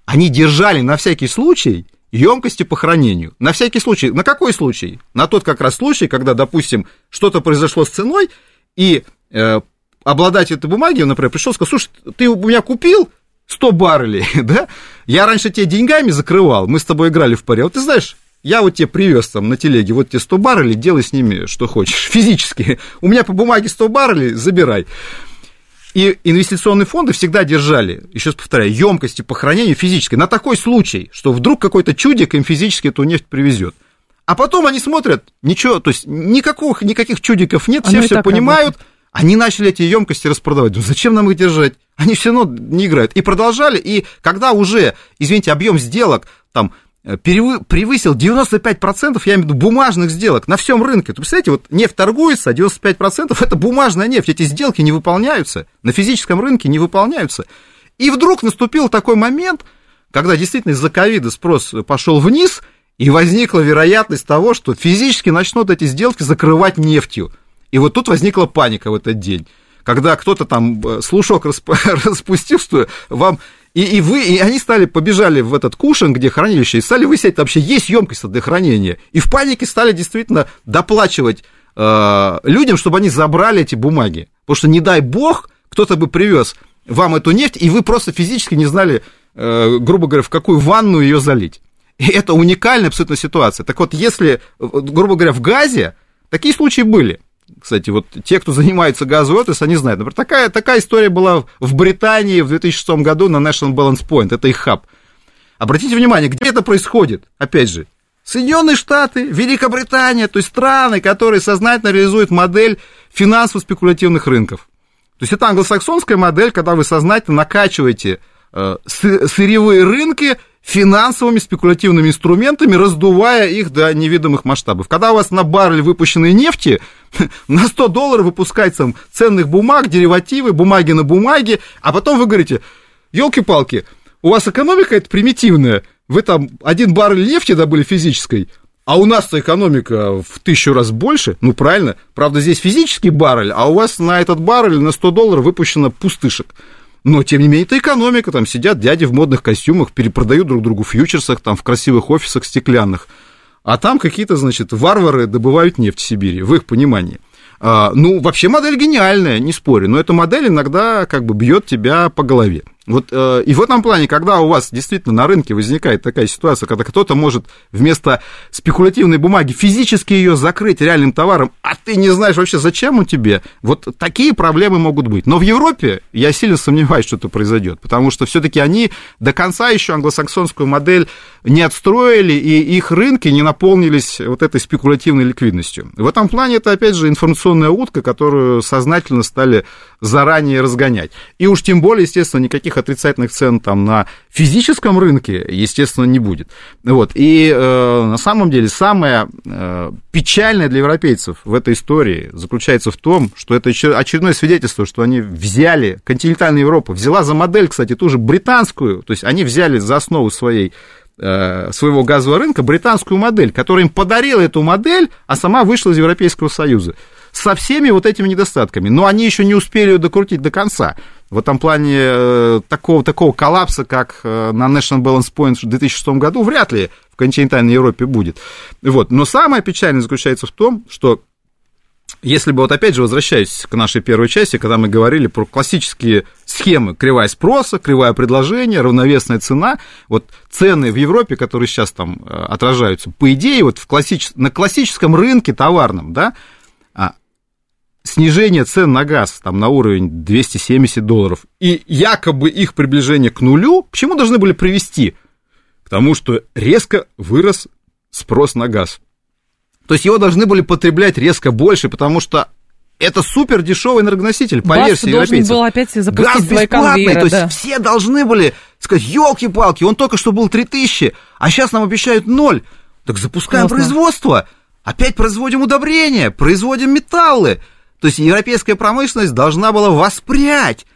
они держали на всякий случай емкости по хранению. На всякий случай. На какой случай? На тот как раз случай, когда, допустим, что-то произошло с ценой, и э, обладатель этой бумаги, например, пришел и сказал, слушай, ты у меня купил 100 баррелей, да? Я раньше тебе деньгами закрывал, мы с тобой играли в паре. Вот ты знаешь, я вот тебе привез там на телеге, вот тебе 100 баррелей, делай с ними что хочешь, физически. У меня по бумаге 100 баррелей, забирай. И инвестиционные фонды всегда держали, еще раз повторяю, емкости по хранению физической на такой случай, что вдруг какой-то чудик им физически эту нефть привезет. А потом они смотрят, ничего, то есть никаких, никаких чудиков нет, все все понимают, работает. они начали эти емкости распродавать. Ну зачем нам их держать? Они все равно не играют. И продолжали, и когда уже, извините, объем сделок там превысил 95%, я имею в виду бумажных сделок на всем рынке. То, представляете, вот нефть торгуется, а 95% это бумажная нефть. Эти сделки не выполняются, на физическом рынке не выполняются. И вдруг наступил такой момент, когда действительно из-за ковида спрос пошел вниз, и возникла вероятность того, что физически начнут эти сделки закрывать нефтью. И вот тут возникла паника в этот день когда кто-то там э, слушок распустил, что вам и, и вы, и они стали, побежали в этот кушин, где хранилище, и стали выяснять, вообще есть емкость для хранения. И в панике стали действительно доплачивать э, людям, чтобы они забрали эти бумаги. Потому что, не дай бог, кто-то бы привез вам эту нефть, и вы просто физически не знали, э, грубо говоря, в какую ванну ее залить. И это уникальная абсолютно ситуация. Так вот, если, грубо говоря, в газе, такие случаи были. Кстати, вот те, кто занимается газовой отраслью, они знают. Например, такая, такая история была в Британии в 2006 году на National Balance Point, это их хаб. Обратите внимание, где это происходит? Опять же, Соединенные Штаты, Великобритания, то есть страны, которые сознательно реализуют модель финансово-спекулятивных рынков. То есть это англосаксонская модель, когда вы сознательно накачиваете э, сырьевые рынки финансовыми спекулятивными инструментами, раздувая их до невидимых масштабов. Когда у вас на баррель выпущенной нефти на 100 долларов выпускается ценных бумаг, деривативы, бумаги на бумаге, а потом вы говорите, елки-палки, у вас экономика это примитивная, вы там один баррель нефти добыли физической, а у нас-то экономика в тысячу раз больше, ну правильно, правда здесь физический баррель, а у вас на этот баррель на 100 долларов выпущено пустышек. Но, тем не менее, это экономика. Там сидят дяди в модных костюмах, перепродают друг другу в фьючерсах, там, в красивых офисах стеклянных. А там какие-то, значит, варвары добывают нефть в Сибири, в их понимании. А, ну, вообще модель гениальная, не спорю, но эта модель иногда как бы бьет тебя по голове. Вот, э, и в этом плане, когда у вас действительно на рынке возникает такая ситуация, когда кто-то может вместо спекулятивной бумаги физически ее закрыть реальным товаром, а ты не знаешь вообще, зачем он тебе, вот такие проблемы могут быть. Но в Европе я сильно сомневаюсь, что это произойдет, потому что все-таки они до конца еще англосаксонскую модель не отстроили, и их рынки не наполнились вот этой спекулятивной ликвидностью. В этом плане это, опять же, информационная утка, которую сознательно стали заранее разгонять. И уж тем более, естественно, никаких никаких отрицательных цен там на физическом рынке, естественно, не будет. Вот. И э, на самом деле самое э, печальное для европейцев в этой истории заключается в том, что это очередное свидетельство, что они взяли, континентальная Европа взяла за модель, кстати, ту же британскую, то есть они взяли за основу своей Э, своего газового рынка британскую модель, которая им подарила эту модель, а сама вышла из Европейского Союза. Со всеми вот этими недостатками. Но они еще не успели ее докрутить до конца. В этом плане э, такого, такого коллапса, как э, на National Balance Point в 2006 году, вряд ли в континентальной Европе будет. Вот. Но самое печальное заключается в том, что если бы, вот опять же, возвращаясь к нашей первой части, когда мы говорили про классические схемы, кривая спроса, кривая предложения, равновесная цена, вот цены в Европе, которые сейчас там э, отражаются, по идее, вот в классич... на классическом рынке товарном, да, снижение цен на газ там на уровень 270 долларов и якобы их приближение к нулю, к чему должны были привести? К тому, что резко вырос спрос на газ. То есть его должны были потреблять резко больше, потому что это супер дешевый энергоноситель, по
Бас
версии европейцев.
был опять запустить
Газ бесплатный,
конвейеры,
то
да.
есть все должны были сказать, елки-палки, он только что был 3000, а сейчас нам обещают ноль. Так запускаем
Классно.
производство, опять производим удобрения, производим металлы. То есть европейская промышленность должна была воспрять.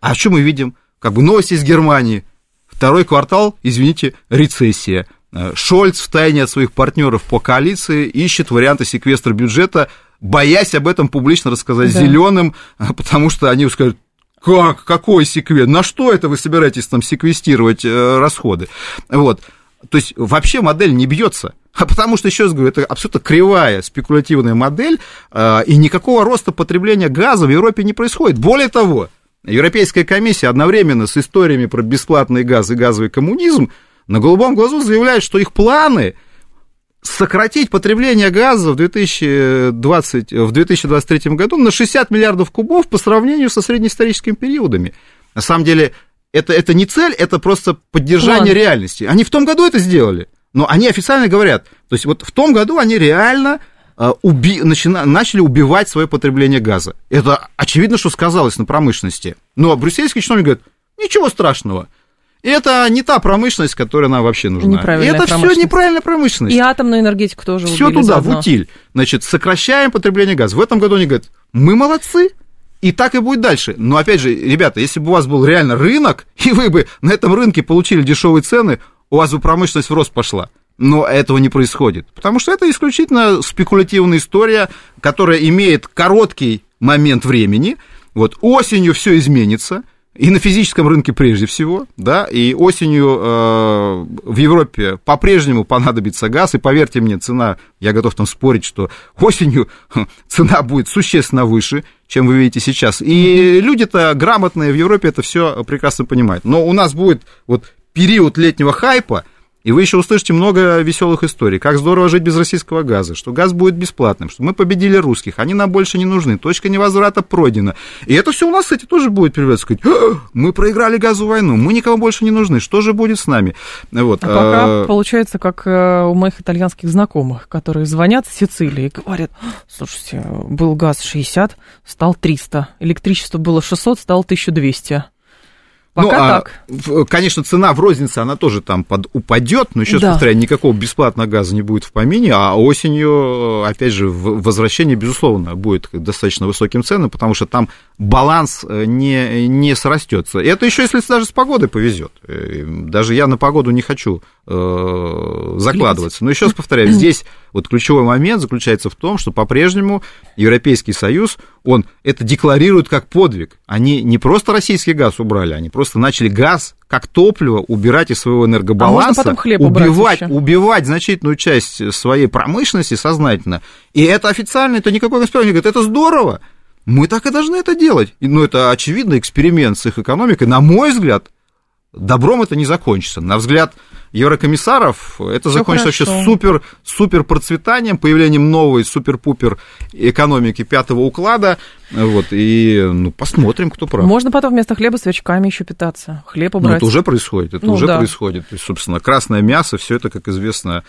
А что мы видим? Как бы новости из Германии. Второй квартал, извините, рецессия. Э, Шольц в тайне от своих партнеров по коалиции ищет варианты секвестра бюджета, боясь об этом публично рассказать
Да.
зеленым, потому что они скажут, как, какой секвест, на что это вы собираетесь там секвестировать э, расходы? Вот. То есть вообще модель не бьется. А потому что, еще раз говорю, это абсолютно кривая спекулятивная модель, э, и никакого роста потребления газа в Европе не происходит. Более того, Европейская комиссия одновременно с историями про бесплатный газ и газовый коммунизм на голубом глазу заявляет, что их планы сократить потребление газа в, 2020, в 2023 году на 60 миллиардов кубов по сравнению со среднеисторическими периодами. На самом деле, это, это не цель, это просто поддержание
План.
реальности. Они в том году это сделали, но они официально говорят, то есть вот в том году они реально э, уби- начина- начали убивать свое потребление газа. Это очевидно, что сказалось на промышленности. Но брюссельский чиновник говорит, ничего страшного. Это не та промышленность, которая нам вообще нужна. Это все неправильная промышленность.
И атомную энергетику тоже
Все туда,
заодно.
в утиль. Значит, сокращаем потребление газа. В этом году они говорят, мы молодцы, и так и будет дальше. Но опять же, ребята, если бы у вас был реально рынок, и вы бы на этом рынке получили дешевые цены, у вас бы промышленность в рост пошла. Но этого не происходит. Потому что это исключительно спекулятивная история, которая имеет короткий момент времени. Вот осенью все изменится. И на физическом рынке прежде всего, да, и осенью э, в Европе по-прежнему понадобится газ, и поверьте мне, цена, я готов там спорить, что осенью цена будет существенно выше, чем вы видите сейчас. И люди-то грамотные в Европе это все прекрасно понимают. Но у нас будет вот период летнего хайпа, и вы еще услышите много веселых историй. Как здорово жить без российского газа, что газ будет бесплатным, что мы победили русских, они нам больше не нужны, точка невозврата пройдена. И это все у нас, кстати, тоже будет появляться. Сказать, «А, мы проиграли газовую войну, мы никому больше не нужны, что же будет с нами? Вот.
А пока
э,
получается, как э, у моих итальянских знакомых, которые звонят с Сицилии и говорят, слушайте, был газ 60, стал 300, электричество было 600, стало 1200. Пока
ну, а,
так.
в- конечно, цена в рознице, она тоже там под, упадет, но еще раз
Да.
повторяю, никакого бесплатного газа не будет в помине, а осенью, э, опять же, возвращение, безусловно, будет достаточно высоким ценам, потому что там баланс э, не, не срастется. И это еще если даже с погодой повезет. Э, Даже я на погоду не хочу э, закладываться. Но еще раз повторяю, здесь вот ключевой момент заключается в том, что по-прежнему Европейский Союз, он это декларирует как подвиг. Они не просто российский газ убрали, они просто начали газ как топливо убирать из своего энергобаланса,
А
убивать, убивать значительную часть своей промышленности сознательно. И это официально, это никакой конспирации. Они говорят, это здорово, мы так и должны это делать. Ну, это очевидно эксперимент с их экономикой. На мой взгляд, добром это не закончится. На взгляд еврокомиссаров, это
Всё
закончится вообще
хорошо.
супер, супер процветанием, появлением новой супер-пупер экономики пятого уклада. Вот, и ну, посмотрим, кто прав.
Можно потом вместо хлеба свечками еще питаться. Хлеб
Ну,
убрать.
это уже происходит, это
Ну,
уже
да.
происходит. То есть, собственно, красное мясо, все это, как известно,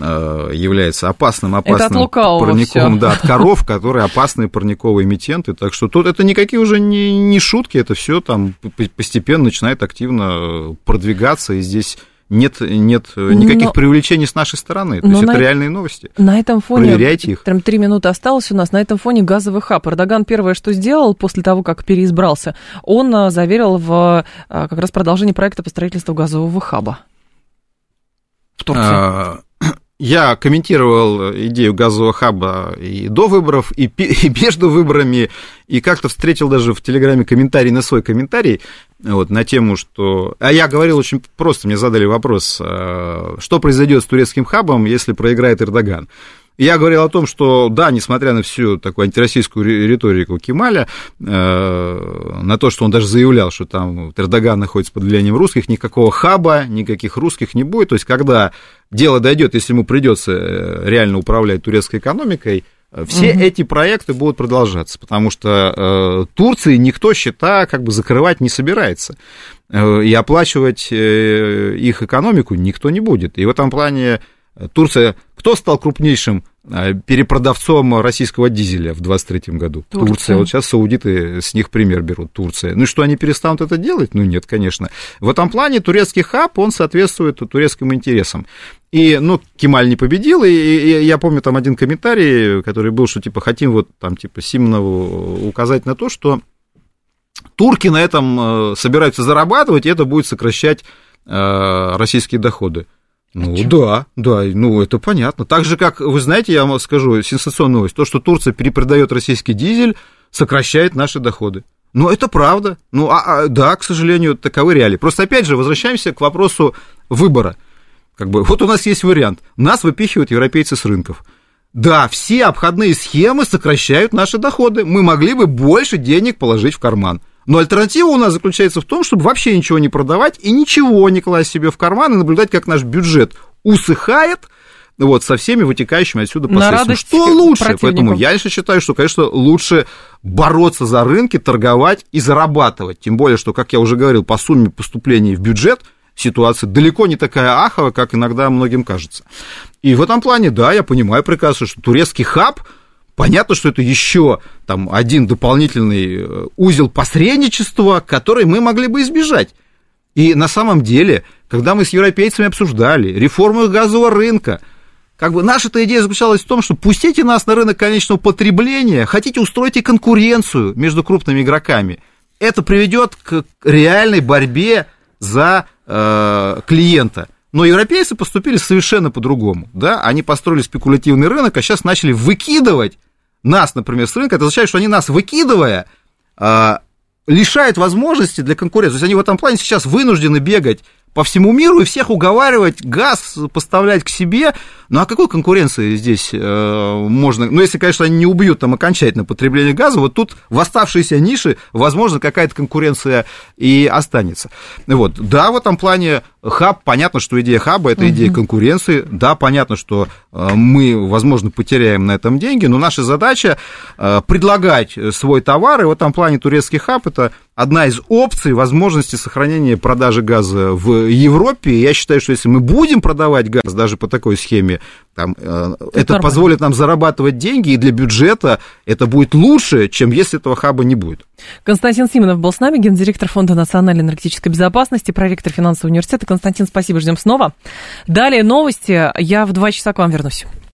э, является опасным, опасным
от лукавого
парниковым,
всё.
да, от коров, которые опасные парниковые эмитенты. Так что тут это никакие уже не, не шутки, это все там постепенно начинает активно продвигаться, и здесь нет, нет э, никаких
Но-
привлечений с нашей стороны. То есть это
на-
реальные новости.
На этом фоне,
Проверяйте их.
прям три минуты осталось у нас, на этом фоне газовый хаб. Эрдоган первое, что сделал после того, как переизбрался, он а, заверил в а, как раз продолжении проекта по строительству газового хаба в Турции.
А, Я комментировал идею газового хаба и до выборов, и, и между выборами, и как-то встретил даже в Телеграме комментарий на свой комментарий вот, на тему, что... А я говорил очень просто, мне задали вопрос, а, что произойдет с турецким хабом, если проиграет Эрдоган. Я говорил о том, что да, несмотря на всю такую антироссийскую ри- риторику Кемаля, э, на то, что он даже заявлял, что там Эрдоган находится под влиянием русских, никакого хаба, никаких русских не будет. То есть, когда дело дойдет, если ему придется э, реально управлять турецкой экономикой, э, все
Мгм.
эти проекты будут продолжаться, потому что э, Турции никто счета как бы закрывать не собирается. Э, и оплачивать э, их экономику никто не будет. И в этом плане Турция... Кто стал крупнейшим э, перепродавцом российского дизеля в 2023 году?
Турция.
Вот сейчас саудиты с них пример берут, Турция. Ну и что, они перестанут это делать? Ну нет, конечно. В этом плане турецкий хаб, он соответствует турецким интересам. И, ну, Кемаль не победил, и, и я помню там один комментарий, который был, что, типа, хотим вот там, типа, Симонову указать на то, что турки на этом э, собираются зарабатывать, и это будет сокращать э, российские доходы. Ну да, да, ну это понятно. Так же, как, вы знаете, я вам скажу, сенсационная новость, то, что Турция перепродает российский дизель, сокращает наши доходы. Ну, это правда. Ну, а, а, да, к сожалению, таковы реалии. Просто, опять же, возвращаемся к вопросу выбора. Как бы, вот у нас есть вариант. Нас выпихивают европейцы с рынков. Да, все обходные схемы сокращают наши доходы. Мы могли бы больше денег положить в карман. Но альтернатива у нас заключается в том, чтобы вообще ничего не продавать и ничего не класть себе в карман и наблюдать, как наш бюджет усыхает, вот, со всеми вытекающими отсюда последствиями. Что лучше? Поэтому я лично считаю, что, конечно, лучше бороться за рынки, торговать и зарабатывать. Тем более, что, как я уже говорил, по сумме поступлений в бюджет ситуация далеко не такая аховая, как иногда многим кажется. И в этом плане, да, я понимаю прекрасно, что турецкий хаб, понятно, что это еще там один дополнительный э, узел посредничества, который мы могли бы избежать. И на самом деле, когда мы с европейцами обсуждали реформу газового рынка, как бы наша-то идея заключалась в том, что пустите нас на рынок конечного потребления, хотите устройте конкуренцию между крупными игроками. Это приведет к реальной борьбе за э, клиента. Но европейцы поступили совершенно по-другому. Да? Они построили спекулятивный рынок, а сейчас начали выкидывать нас, например, с рынка. Это означает, что они нас выкидывая, э, лишают возможности для конкуренции. То есть они в этом плане сейчас вынуждены бегать по всему миру и всех уговаривать газ поставлять к себе. Ну, о какой конкуренции здесь э, можно... Ну, если, конечно, они не убьют там окончательно потребление газа, вот тут в оставшиеся ниши, возможно, какая-то конкуренция и останется. Вот. Да, в этом плане хаб, понятно, что идея хаба – это идея конкуренции. Да, понятно, что э, мы, возможно, потеряем на этом деньги, но наша задача э, предлагать свой товар, и в этом плане турецкий хаб – это одна из опций возможности сохранения продажи газа в Европе. Я считаю, что если мы будем продавать газ даже по такой схеме, там, э, это
нормально.
позволит нам зарабатывать деньги, и для бюджета это будет лучше, чем если этого хаба не будет.
Константин Симонов был с нами, гендиректор Фонда национальной энергетической безопасности, проректор финансового университета. Константин, спасибо, ждем снова. Далее новости. Я в два часа к вам вернусь.